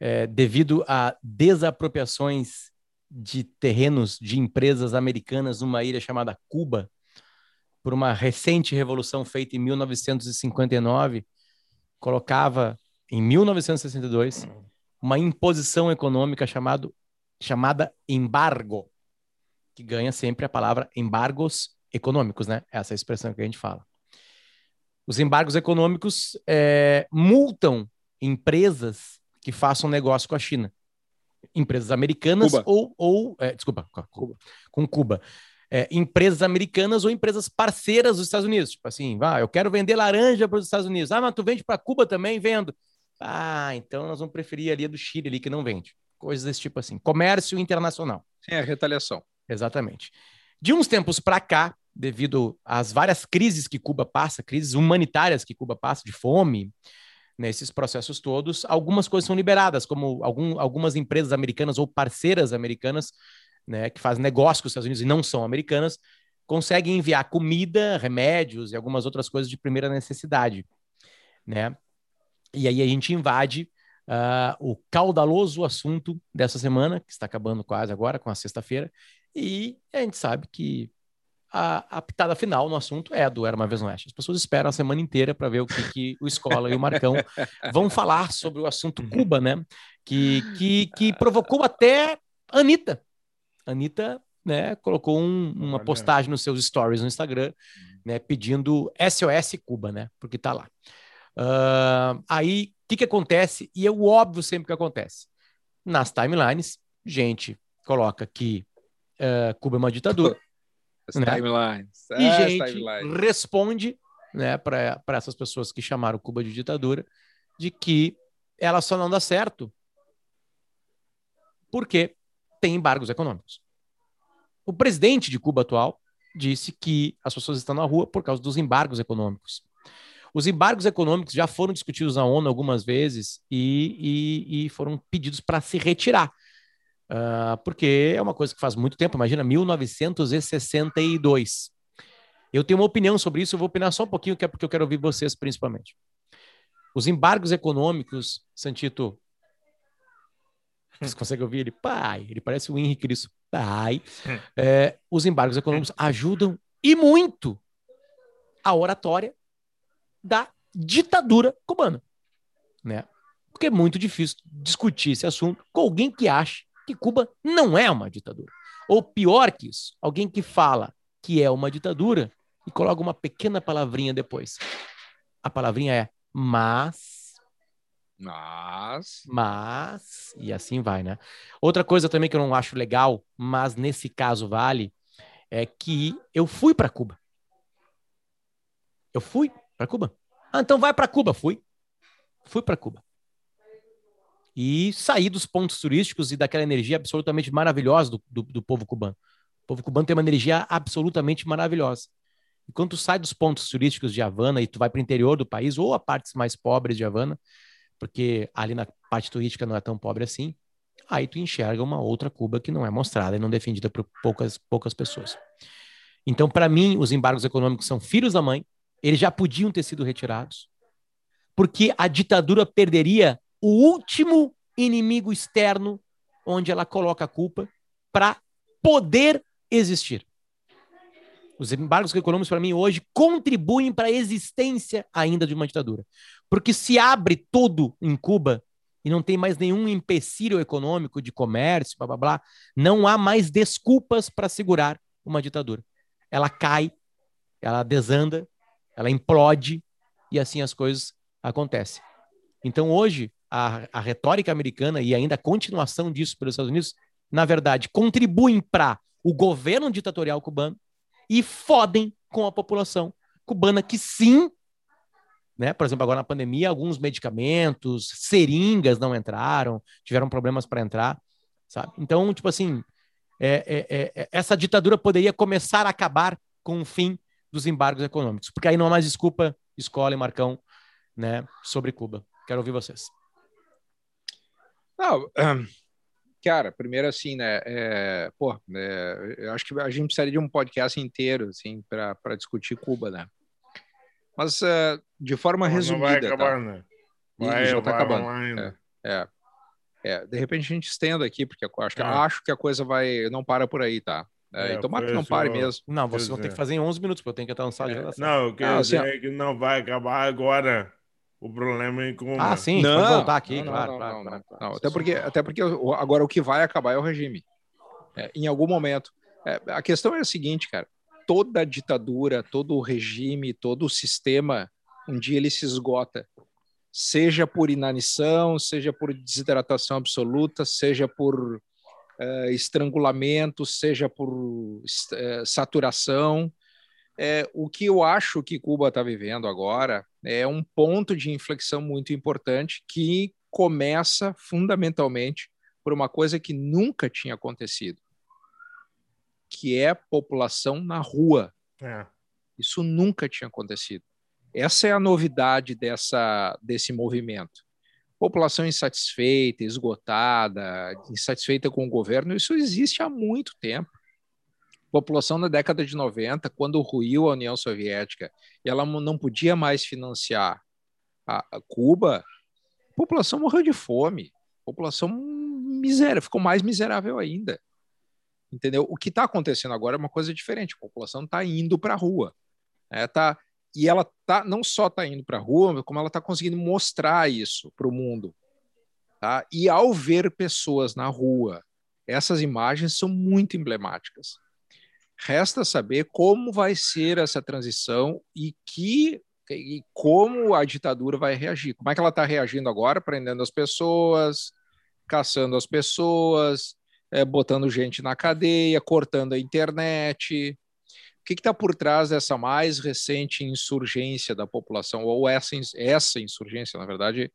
Speaker 2: é, devido a desapropriações de terrenos de empresas americanas numa ilha chamada Cuba, por uma recente revolução feita em 1959, colocava em 1962 uma imposição econômica chamado, chamada embargo, que ganha sempre a palavra embargos econômicos, né? Essa é expressão que a gente fala. Os embargos econômicos é, multam empresas que façam negócio com a China. Empresas americanas Cuba. ou, ou é, desculpa, com Cuba. Com Cuba. É, empresas americanas ou empresas parceiras dos Estados Unidos. Tipo assim, ah, eu quero vender laranja para os Estados Unidos. Ah, mas tu vende para Cuba também? Vendo. Ah, então nós vamos preferir ali a do Chile ali que não vende. Coisas desse tipo assim. Comércio internacional.
Speaker 3: Sim, é retaliação.
Speaker 2: Exatamente. De uns tempos para cá, devido às várias crises que Cuba passa, crises humanitárias que Cuba passa, de fome, nesses processos todos, algumas coisas são liberadas, como algum, algumas empresas americanas ou parceiras americanas, né, que fazem negócio com os Estados Unidos e não são americanas, conseguem enviar comida, remédios e algumas outras coisas de primeira necessidade, né? E aí a gente invade uh, o caudaloso assunto dessa semana, que está acabando quase agora, com a sexta-feira, e a gente sabe que a, a pitada final no assunto é do Era Uma Vez no Oeste. As pessoas esperam a semana inteira para ver o que, que o Escola e o Marcão [LAUGHS] vão falar sobre o assunto Cuba, né? Que, que, que provocou até Anitta. Anitta né, colocou um, uma postagem nos seus stories no Instagram, né, pedindo SOS Cuba, né? Porque tá lá. Uh, aí, o que, que acontece? E é o óbvio sempre que acontece. Nas timelines, gente coloca que uh, Cuba é uma ditadura.
Speaker 3: As né? timelines.
Speaker 2: E As gente timelines. responde né, para essas pessoas que chamaram Cuba de ditadura de que ela só não dá certo porque tem embargos econômicos. O presidente de Cuba atual disse que as pessoas estão na rua por causa dos embargos econômicos. Os embargos econômicos já foram discutidos na ONU algumas vezes e, e, e foram pedidos para se retirar. Uh, porque é uma coisa que faz muito tempo, imagina, 1962. Eu tenho uma opinião sobre isso, eu vou opinar só um pouquinho, que é porque eu quero ouvir vocês principalmente. Os embargos econômicos, Santito, você consegue ouvir ele? Pai, ele parece o Henrique Cristo. Pai. [LAUGHS] É, os embargos econômicos ajudam e muito a oratória da ditadura cubana, né? Porque é muito difícil discutir esse assunto com alguém que acha que Cuba não é uma ditadura. Ou pior que isso, alguém que fala que é uma ditadura e coloca uma pequena palavrinha depois. A palavrinha é mas.
Speaker 3: Mas.
Speaker 2: Mas. E assim vai, né? Outra coisa também que eu não acho legal, mas nesse caso vale, é que eu fui para Cuba. Eu fui para Cuba. Ah, então vai para Cuba. Fui. Fui para Cuba e sair dos pontos turísticos e daquela energia absolutamente maravilhosa do, do, do povo cubano. O povo cubano tem uma energia absolutamente maravilhosa. E quando tu sai dos pontos turísticos de Havana e tu vai para o interior do país ou a partes mais pobres de Havana, porque ali na parte turística não é tão pobre assim, aí tu enxerga uma outra Cuba que não é mostrada e não defendida por poucas, poucas pessoas. Então, para mim, os embargos econômicos são filhos da mãe, eles já podiam ter sido retirados, porque a ditadura perderia o último inimigo externo onde ela coloca a culpa para poder existir. Os embargos econômicos, para mim, hoje, contribuem para a existência ainda de uma ditadura. Porque se abre tudo em Cuba e não tem mais nenhum empecilho econômico de comércio, blá blá blá, não há mais desculpas para segurar uma ditadura. Ela cai, ela desanda, ela implode e assim as coisas acontecem. Então, hoje, a, a retórica americana e ainda a continuação disso pelos Estados Unidos, na verdade, contribuem para o governo ditatorial cubano e fodem com a população cubana, que sim, né? Por exemplo, agora na pandemia, alguns medicamentos, seringas não entraram, tiveram problemas para entrar, sabe? Então, tipo assim, é, é, é, é, essa ditadura poderia começar a acabar com o fim dos embargos econômicos, porque aí não há mais desculpa, escola e Marcão, né, sobre Cuba. Quero ouvir vocês.
Speaker 3: Não, Cara, primeiro assim, né? É, pô, é, eu acho que a gente precisaria de um podcast inteiro, assim, para discutir Cuba, né? Mas uh, de forma não, resumida. Não vai acabar, tá? né? Vai, já tá acabando. É, é, é, de repente a gente estenda aqui, porque eu acho que, é. acho que a coisa vai. Não para por aí, tá? É, é, tomara que não pare mesmo.
Speaker 2: Não, vocês vão ter que fazer em 11 minutos, porque eu tenho que estar no sala
Speaker 1: de Não, eu quero ah, assim, dizer que não vai acabar agora. O problema é como.
Speaker 2: Ah, sim, não, pode voltar aqui,
Speaker 3: não,
Speaker 2: claro,
Speaker 3: não,
Speaker 2: claro,
Speaker 3: não, claro. Até porque, até porque agora o que vai acabar é o regime. É, em algum momento. É, a questão é a seguinte, cara. Toda ditadura, todo o regime, todo o sistema, um dia ele se esgota. Seja por inanição, seja por desidratação absoluta, seja por uh, estrangulamento, seja por uh, saturação é, o que eu acho que Cuba está vivendo agora é um ponto de inflexão muito importante que começa fundamentalmente por uma coisa que nunca tinha acontecido, que é população na rua. É. Isso nunca tinha acontecido. Essa é a novidade dessa, desse movimento. População insatisfeita, esgotada, insatisfeita com o governo, isso existe há muito tempo população na década de 90, quando ruiu a União Soviética e ela não podia mais financiar a, Cuba, a população morreu de fome, a população miséria, ficou mais miserável ainda. Entendeu? O que está acontecendo agora é uma coisa diferente. A população está indo para a rua. Né? Tá, e ela tá, não só está indo para a rua, como ela está conseguindo mostrar isso para o mundo. Tá? E ao ver pessoas na rua, essas imagens são muito emblemáticas. Resta saber como vai ser essa transição e que e como a ditadura vai reagir. Como é que ela está reagindo agora, prendendo as pessoas, caçando as pessoas, é, botando gente na cadeia, cortando a internet. O que está por trás dessa mais recente insurgência da população, ou essa, essa insurgência, na verdade,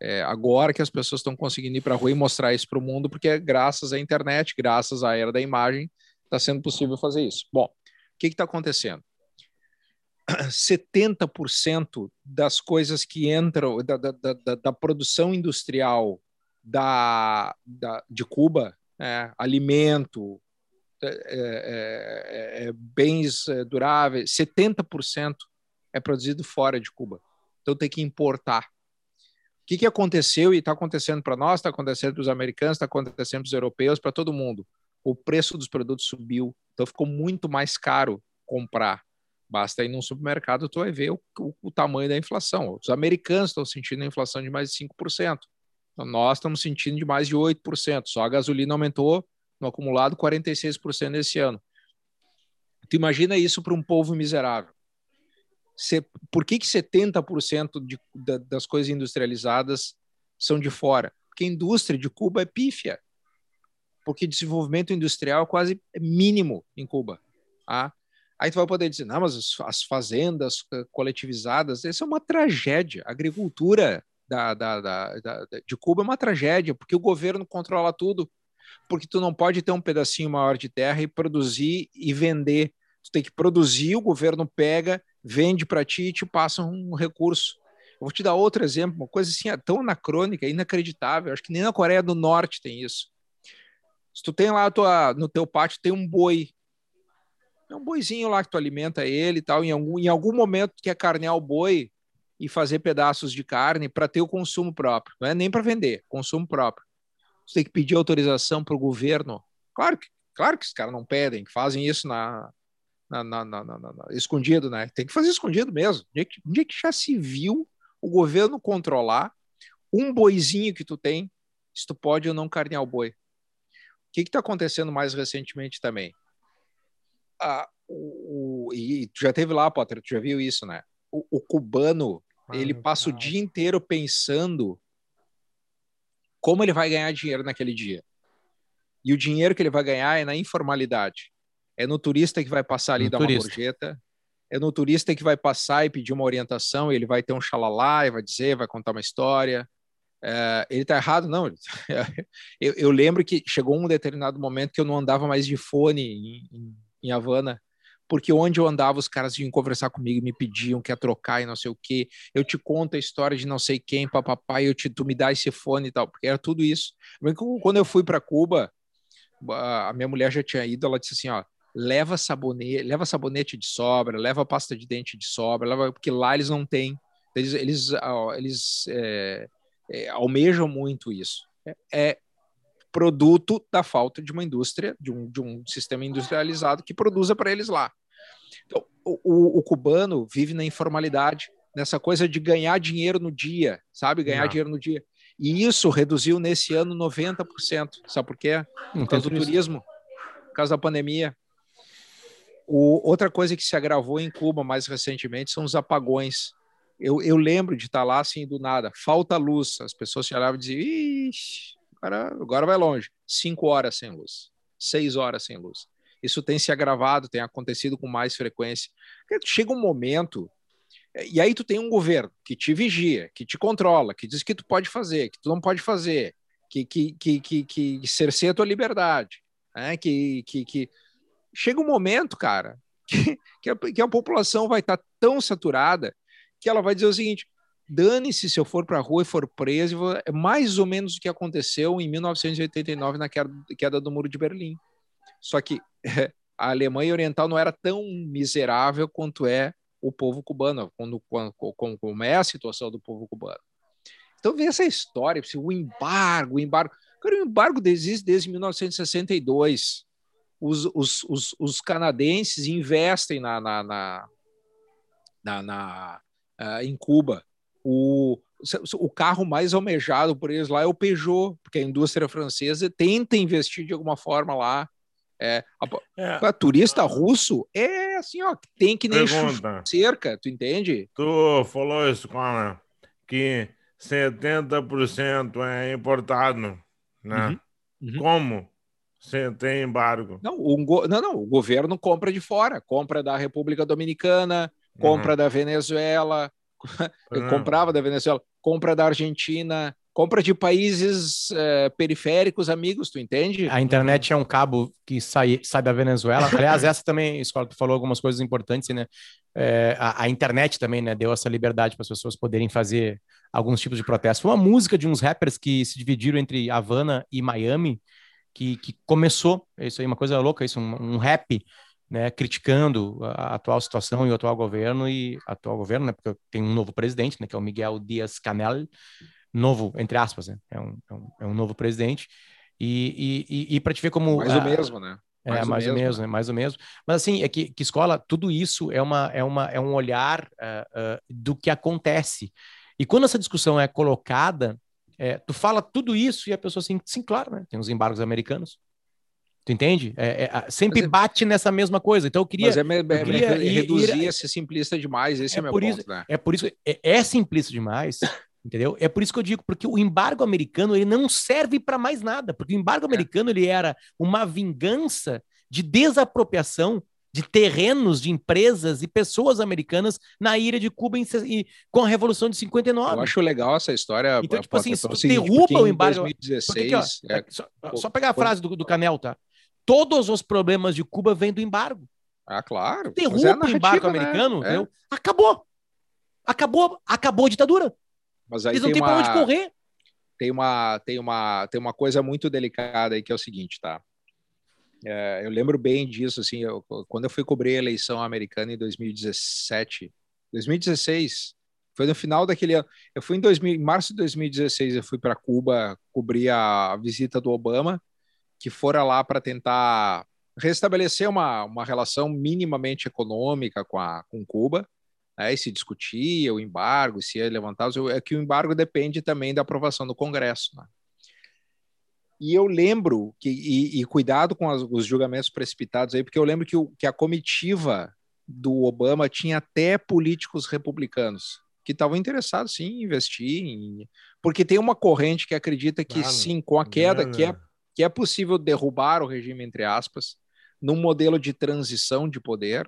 Speaker 3: é, agora que as pessoas estão conseguindo ir para a rua e mostrar isso para o mundo, porque é graças à internet, graças à era da imagem, está sendo possível fazer isso. Bom, o que está acontecendo? 70% das coisas que entram, da, da, da, da produção industrial da, da, de Cuba, é, alimento, é, é, é, é bens é, duráveis, 70% é produzido fora de Cuba. Então tem que importar. O que, que aconteceu e está acontecendo para nós, está acontecendo para os americanos, está acontecendo para os europeus, para todo mundo o preço dos produtos subiu, então ficou muito mais caro comprar. Basta ir num supermercado, tu vai ver o, o, o tamanho da inflação. Os americanos estão sentindo a inflação de mais de 5%. Então, nós estamos sentindo de mais de 8%. Só a gasolina aumentou no acumulado 46% nesse ano. Tu imagina isso para um povo miserável. por que, que 70% de, das coisas industrializadas são de fora? Porque a indústria de Cuba é pífia porque desenvolvimento industrial é quase mínimo em Cuba. Tá? Aí tu vai poder dizer, não, mas as fazendas coletivizadas, isso é uma tragédia. A agricultura da, da, da, da, de Cuba é uma tragédia, porque o governo controla tudo, porque tu não pode ter um pedacinho maior de terra e produzir e vender. Tu tem que produzir, o governo pega, vende para ti e te passa um recurso. Eu vou te dar outro exemplo, uma coisa assim tão anacrônica, inacreditável. Acho que nem na Coreia do Norte tem isso Se tu tem lá tua, no teu pátio, tem um boi. É um boizinho lá que tu alimenta ele e tal. Em algum, em algum momento tu quer carnear o boi e fazer pedaços de carne para ter o consumo próprio. Não é nem para vender, consumo próprio. Você tem que pedir autorização para o governo. Claro que, claro que os caras não pedem, fazem isso na, na, na, na, escondido, né? Tem que fazer escondido mesmo. Onde é, que, onde é que já se viu o governo controlar um boizinho que tu tem, se tu pode ou não carnear o boi? O que está acontecendo mais recentemente também? Ah, o, o, e tu já teve lá, Potter, tu já viu isso, né? O, o cubano, ah, ele passa cara. o dia inteiro pensando como ele vai ganhar dinheiro naquele dia. E o dinheiro que ele vai ganhar é na informalidade. É no turista que vai passar ali dar turista. uma gorjeta. É no turista que vai passar e pedir uma orientação. ele vai ter um xalalá e vai dizer, vai contar uma história. É, ele tá errado? Não. [LAUGHS] eu, eu, lembro que chegou um determinado momento que eu não andava mais de fone em, em, em Havana porque onde eu andava, os caras vinham conversar comigo, me pediam, quer trocar e não sei o quê. Eu te conto a história de não sei quem, papapá, eu te, tu me dá esse fone e tal, porque era tudo isso. Quando eu fui para Cuba, a minha mulher já tinha ido, ela disse assim, ó, leva sabonete, leva sabonete de sobra, leva pasta de dente de sobra, leva, porque lá eles não têm. Eles, eles, eles é, é, almejam muito isso. É, é, produto da falta de uma indústria, de um, de um sistema industrializado que produza para eles lá. Então, o, o, cubano vive na informalidade, nessa coisa de ganhar dinheiro no dia, sabe? Ganhar não. dinheiro no dia. E isso reduziu nesse ano 90%. Sabe por quê? Por causa do turismo, por causa da pandemia. O, outra coisa que se agravou em Cuba mais recentemente são os apagões. Eu, eu lembro de estar lá assim do nada, falta luz. As pessoas se olhavam e diziam: Ixi, agora, agora vai longe. Cinco horas sem luz, seis horas sem luz. Isso tem se agravado, tem acontecido com mais frequência. Chega um momento, e aí tu tem um governo que te vigia, que te controla, que diz que tu pode fazer, que tu não pode fazer, que, que, que, que, que cerceia a tua liberdade, né? que, que, que chega um momento, cara, [LAUGHS] que, que, a, que a população vai estar tá tão saturada que ela vai dizer o seguinte: dane-se se eu for para a rua e for preso. É mais ou menos o que aconteceu em 1989 na queda, queda do Muro de Berlim. Só que [LAUGHS] a Alemanha Oriental não era tão miserável quanto é o povo cubano, quando, quando, como é a situação do povo cubano. Então, vê essa história, o embargo, o embargo. Cara, o embargo existe desde 1962 os, os, os, os canadenses investem na, na, na, na, na uh, em Cuba. O, o carro mais almejado por eles lá é o Peugeot, porque a indústria francesa tenta investir de alguma forma lá. É, a, é. turista russo é assim, ó, tem que nem cerca, tu entende?
Speaker 1: Tu falou isso, cara, que 70% é importado, né? Uhum. Uhum. Como? Sim, tem embargo.
Speaker 3: Não, o, não, não, o governo compra de fora, compra da República Dominicana, compra uhum. da Venezuela, [LAUGHS] uhum. comprava da Venezuela, compra da Argentina, compra de países é, periféricos, amigos, tu entende?
Speaker 2: A internet é um cabo que sai, sai da Venezuela. Aliás, [LAUGHS] essa também, Escola, tu falou algumas coisas importantes, né? É, a, a, internet também, né, deu essa liberdade para as pessoas poderem fazer alguns tipos de protesto. Foi uma música de uns rappers que se dividiram entre Havana e Miami, que, que começou, isso aí é uma coisa louca, isso, um, um rap, né, criticando a atual situação e o atual governo, e atual governo, né, porque tem um novo presidente, né, que é o Miguel Dias-Canel, novo, entre aspas, né, é um, é um, é um novo presidente, e, e, e, e para te ver como...
Speaker 3: Mais o mesmo, né?
Speaker 2: Mais é, mais o mesmo, mesmo né? mais ou mesmo. Mas assim, é que, que escola, tudo isso é, uma, é, uma, é um olhar uh, uh, do que acontece. E quando essa discussão é colocada é, tu fala tudo isso e a pessoa assim, sim, claro, né? Tem os embargos americanos. Tu entende? É, é, sempre é, bate nessa mesma coisa. Então eu queria. Mas é,
Speaker 3: é eu queria reduzir ir, ser simplista demais. Esse é, é meu
Speaker 2: por
Speaker 3: ponto,
Speaker 2: isso, né? É por isso. É, é simplista demais. [COUGHS] entendeu? É por isso que eu digo, porque o embargo americano ele não serve para mais nada, porque o embargo americano ele era uma vingança de desapropriação de terrenos de empresas e pessoas americanas na ilha de Cuba em, e, com a Revolução de 59. Eu
Speaker 3: acho legal essa história.
Speaker 2: Então, tipo assim, se tu derruba o embargo... 2016... Porque, ó, é, só, só, pegar a frase do, do Canel, tá? Todos os problemas de Cuba vêm do embargo.
Speaker 3: Ah, claro.
Speaker 2: Derruba é o embargo né? americano, é. acabou. Acabou, acabou a ditadura.
Speaker 3: Mas aí
Speaker 2: Eles não
Speaker 3: têm
Speaker 2: uma... pra onde correr.
Speaker 3: tem uma, tem, uma, tem uma coisa muito delicada aí que é o seguinte, tá? É, eu lembro bem disso, assim, eu, quando eu fui cobrir a eleição americana em 2017, 2016, foi no final daquele ano. Eu fui em, 2000, em março de 2016, eu fui para Cuba cobrir a visita do Obama, que fora lá para tentar restabelecer uma, uma relação minimamente econômica com, a, com Cuba. Né, e se discutia o embargo, se ia levantar. É que o embargo depende também da aprovação do Congresso. Né? E eu lembro que, e, e cuidado com as, os julgamentos precipitados aí, porque eu lembro que, o, que a comitiva do Obama tinha até políticos republicanos que estavam interessados sim em investir, em... porque tem uma corrente que acredita que claro, sim, com a queda, que é, que é possível derrubar o regime, entre aspas, num modelo de transição de poder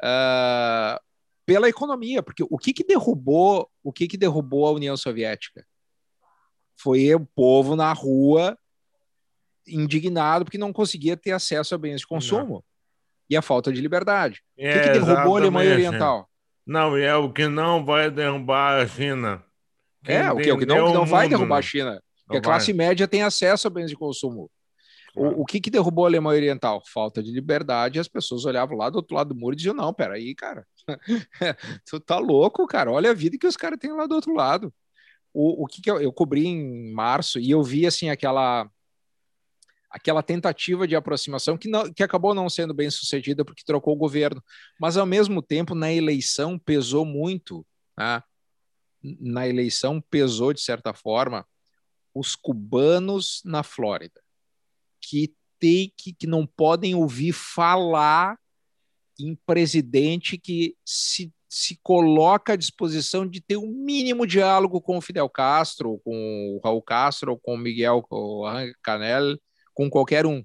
Speaker 3: uh, pela economia, porque o que, que derrubou o que, que derrubou a União Soviética? Foi o povo na rua indignado porque não conseguia ter acesso a bens de consumo. Não. E a falta de liberdade. É, o que, que derrubou a Alemanha Oriental?
Speaker 1: Não, é o que não vai derrubar a China.
Speaker 3: Quem é, o que, o que não, que não vai derrubar a China. Porque a classe média tem acesso a bens de consumo. Claro. O, o que, que derrubou a Alemanha Oriental? Falta de liberdade. As pessoas olhavam lá do outro lado do muro e diziam: Não, peraí, cara, [LAUGHS] tu tá louco, cara. Olha a vida que os caras têm lá do outro lado. O, o que, que eu, eu cobri em março e eu vi assim aquela aquela tentativa de aproximação que, não, que acabou não sendo bem sucedida porque trocou o governo, mas ao mesmo tempo na eleição pesou muito, né? na eleição pesou de certa forma os cubanos na Flórida, que tem que, que não podem ouvir falar em presidente que se, se coloca à disposição de ter um mínimo diálogo com o Fidel Castro, com o Raul Castro, com o Miguel Canel, com qualquer um.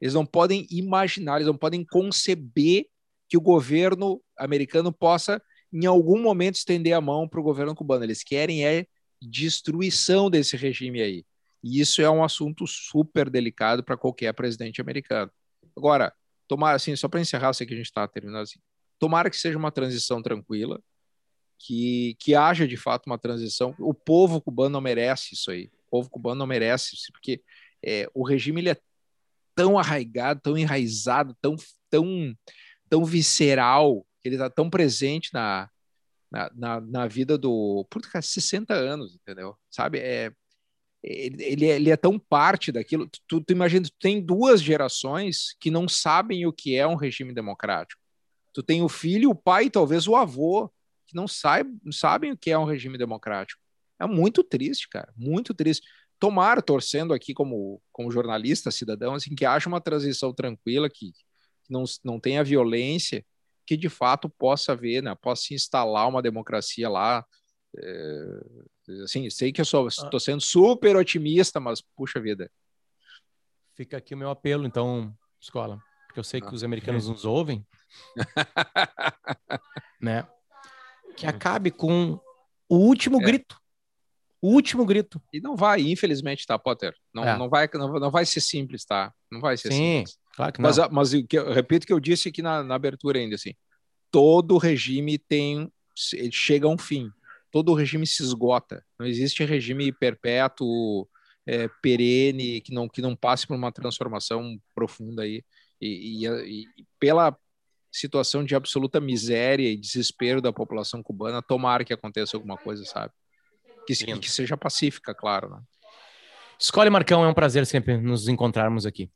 Speaker 3: Eles não podem imaginar, eles não podem conceber que o governo americano possa, em algum momento, estender a mão para o governo cubano. Eles querem é destruição desse regime aí. E isso é um assunto super delicado para qualquer presidente americano. Agora, tomara, assim, só para encerrar, sei que a gente está terminando assim, tomara que seja uma transição tranquila, que, que haja de fato uma transição. O povo cubano não merece isso aí. O povo cubano não merece isso, porque é, o regime ele é tão arraigado, tão enraizado, tão, tão, tão visceral, ele está tão presente na, na, na, na, vida do. Por 60 anos, entendeu? Sabe? É, ele, ele, é, ele é tão parte daquilo. Tu, tu imagina, tu tem duas gerações que não sabem o que é um regime democrático. Tu tem o filho, o pai, talvez o avô, que não, sai, não sabem o que é um regime democrático. É muito triste, cara, muito triste tomar, torcendo aqui como, como jornalista, cidadão, assim, que haja uma transição tranquila, que, que não, não tenha violência, que de fato possa haver, né, possa se instalar uma democracia lá. É, assim, sei que eu estou ah. sendo super otimista, mas puxa vida.
Speaker 2: Fica aqui o meu apelo, então, escola, porque eu sei que ah. os americanos nos ouvem, [LAUGHS] né? Que acabe com o último é. grito o último grito.
Speaker 3: E não vai, infelizmente, tá, Potter? Não, é. não, vai, não, não vai ser simples, tá? Não vai ser Sim, simples.
Speaker 2: Claro que não.
Speaker 3: Mas, mas eu, repito que eu disse aqui na, na abertura ainda, assim. Todo regime tem... chega a um fim. Todo regime se esgota. Não existe regime perpétuo, é, perene, que não, que não passe por uma transformação profunda aí. E, e, e, pela situação de absoluta miséria e desespero da população cubana, tomara que aconteça alguma coisa, sabe? Que, que seja pacífica, claro. Né?
Speaker 2: Escolhe, Marcão, é um prazer sempre nos encontrarmos aqui.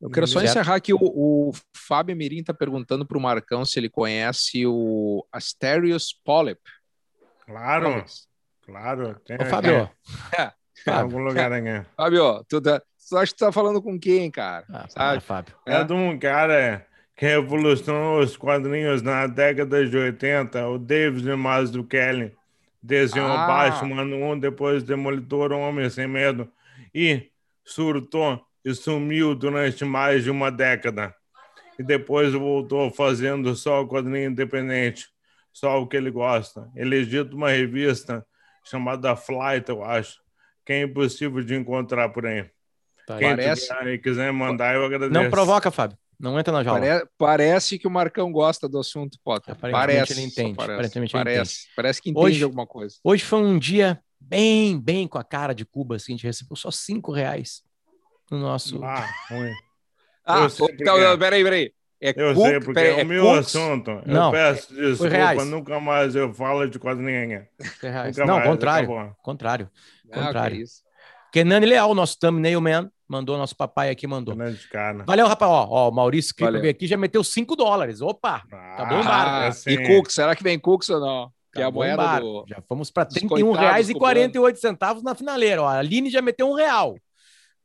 Speaker 3: Eu quero só encerrar que o, o Fábio Mirim está perguntando para o Marcão se ele conhece o Asterios Polyp.
Speaker 1: Claro, claro.
Speaker 2: Tem, Ô, Fábio.
Speaker 1: É, é, algum lugar aqui.
Speaker 3: Fábio, tu, tá, tu acha que tu tá falando com quem, cara?
Speaker 2: Ah, Sabe? Fábio.
Speaker 1: É. é de um cara que revolucionou os quadrinhos na década de 80, o David Mazzucchelli. Desenhou ah. Batman 1, depois Demolidor Homem Sem Medo. E surtou e sumiu durante mais de uma década. E depois voltou fazendo só o quadrinho independente, só o que ele gosta. Ele edita uma revista chamada Flight, eu acho, que é impossível de encontrar por aí. Tá, Quem parece... quiser mandar, eu agradeço.
Speaker 2: Não provoca, Fábio. Não entra na jaula.
Speaker 3: Pare... Parece que o Marcão gosta do assunto, Potter.
Speaker 2: Aparentemente parece, ele entende. Parece,
Speaker 3: Aparentemente parece, ele entende. parece que entende
Speaker 2: hoje,
Speaker 3: alguma coisa.
Speaker 2: Hoje foi um dia bem, bem com a cara de Cuba, assim, a gente recebeu só cinco reais no nosso.
Speaker 1: Ah, ruim.
Speaker 3: Ah, então, peraí, peraí. É
Speaker 1: Eu
Speaker 3: Cook-
Speaker 1: sei, porque é
Speaker 3: é
Speaker 1: o meu
Speaker 3: Cooks?
Speaker 1: assunto. Eu
Speaker 2: Não,
Speaker 1: peço desculpa,
Speaker 2: reais.
Speaker 1: nunca mais eu falo de quase ninguém.
Speaker 2: Não,
Speaker 1: mais,
Speaker 2: contrário.
Speaker 1: acabou.
Speaker 2: Contrário.
Speaker 3: Ah, que
Speaker 2: contrário. Kenani Leal, nosso thumbnail man, mandou, nosso papai aqui mandou. Valeu, rapaz. Ó, ó, o Maurício
Speaker 3: Valeu.
Speaker 2: veio aqui já meteu 5 dólares. Opa!
Speaker 1: Ah,
Speaker 2: bom, Bárbara?
Speaker 3: Ah,
Speaker 1: assim,
Speaker 3: E Cooks, será que vem Cooks ou não? Que é a moeda
Speaker 2: embora.
Speaker 3: do.
Speaker 2: Já fomos para R$
Speaker 3: coitados
Speaker 2: 31,48 centavos na finaleira. Ó, a Aline já meteu um real.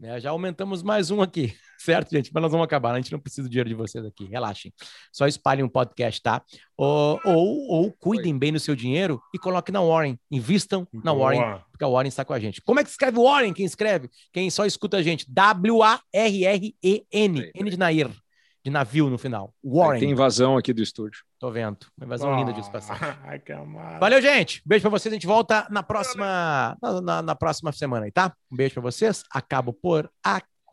Speaker 2: Né, já aumentamos mais um aqui, [LAUGHS] certo, gente? Mas nós vamos acabar. A gente não precisa do dinheiro de vocês aqui. Relaxem. Só espalhem um podcast, tá? Ou, ou, ou cuidem bem do seu dinheiro e coloquem na Warren. Invistam na
Speaker 1: boa.
Speaker 2: Warren, porque a Warren está com a gente. Como é que escreve Warren? Quem escreve? Quem só escuta a gente? W-A-R-R-E-N. N de Nair. De navio no final.
Speaker 3: Aí
Speaker 2: Warren.
Speaker 3: Tem invasão aqui do estúdio.
Speaker 2: Tô vendo. Uma invasão linda disso [LAUGHS]
Speaker 1: que amado.
Speaker 2: Valeu, gente. Beijo pra vocês. A gente volta na próxima, na, na- na próxima semana aí, tá? Um beijo pra vocês. Acabo por aqui.